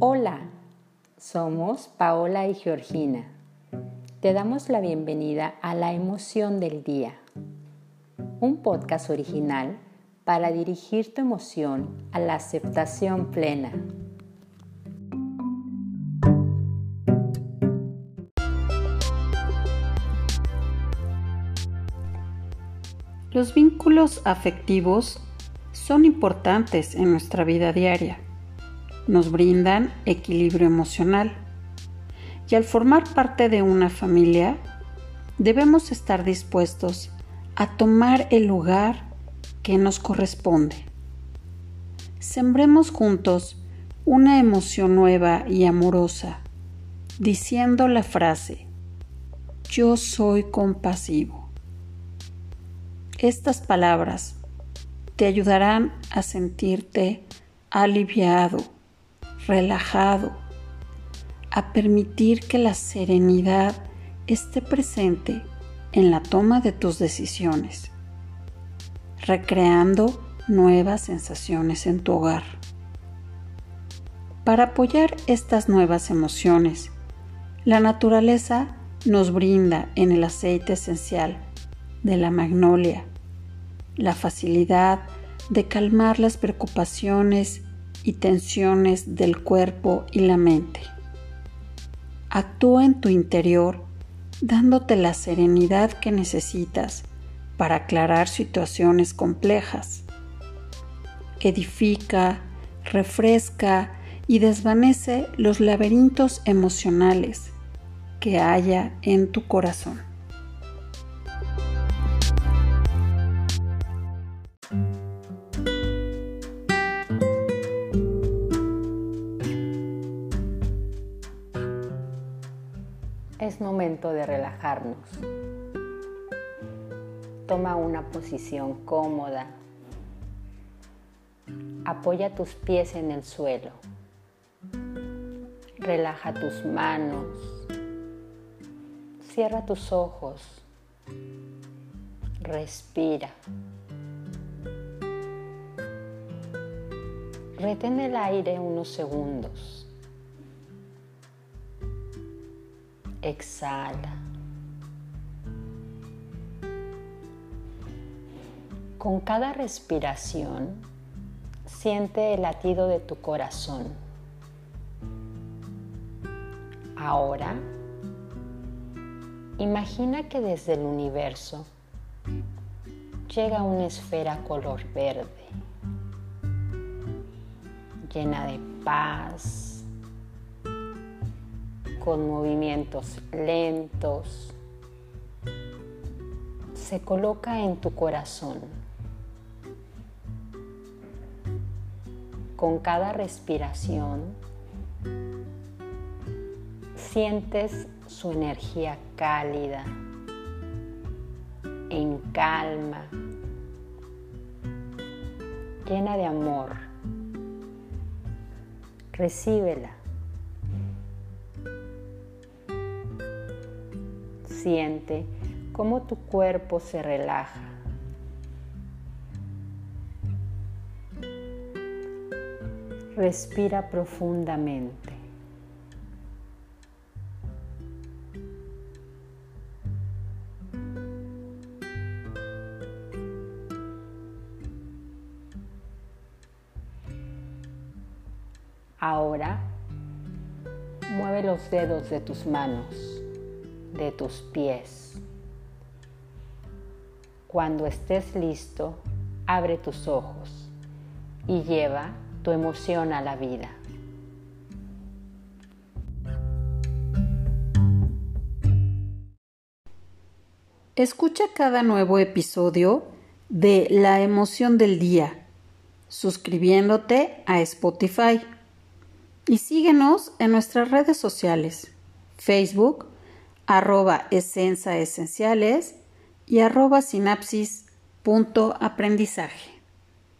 Hola, somos Paola y Georgina. Te damos la bienvenida a La Emoción del Día, un podcast original para dirigir tu emoción a la aceptación plena. Los vínculos afectivos son importantes en nuestra vida diaria. Nos brindan equilibrio emocional. Y al formar parte de una familia, debemos estar dispuestos a tomar el lugar que nos corresponde. Sembremos juntos una emoción nueva y amorosa, diciendo la frase, yo soy compasivo. Estas palabras te ayudarán a sentirte aliviado, relajado, a permitir que la serenidad esté presente en la toma de tus decisiones, recreando nuevas sensaciones en tu hogar. Para apoyar estas nuevas emociones, la naturaleza nos brinda en el aceite esencial de la magnolia, la facilidad de calmar las preocupaciones y tensiones del cuerpo y la mente. Actúa en tu interior dándote la serenidad que necesitas para aclarar situaciones complejas. Edifica, refresca y desvanece los laberintos emocionales que haya en tu corazón. Es momento de relajarnos. Toma una posición cómoda. Apoya tus pies en el suelo. Relaja tus manos. Cierra tus ojos. Respira. Retén el aire unos segundos. Exhala. Con cada respiración, siente el latido de tu corazón. Ahora, imagina que desde el universo llega una esfera color verde, llena de paz, con movimientos lentos, se coloca en tu corazón. Con cada respiración sientes su energía cálida, en calma, llena de amor. Recíbela. Siente cómo tu cuerpo se relaja. Respira profundamente. Ahora mueve los dedos de tus manos de tus pies. Cuando estés listo, abre tus ojos y lleva tu emoción a la vida. Escucha cada nuevo episodio de La emoción del día, suscribiéndote a Spotify. Y síguenos en nuestras redes sociales, Facebook, arroba esenciales y arroba sinapsis punto aprendizaje.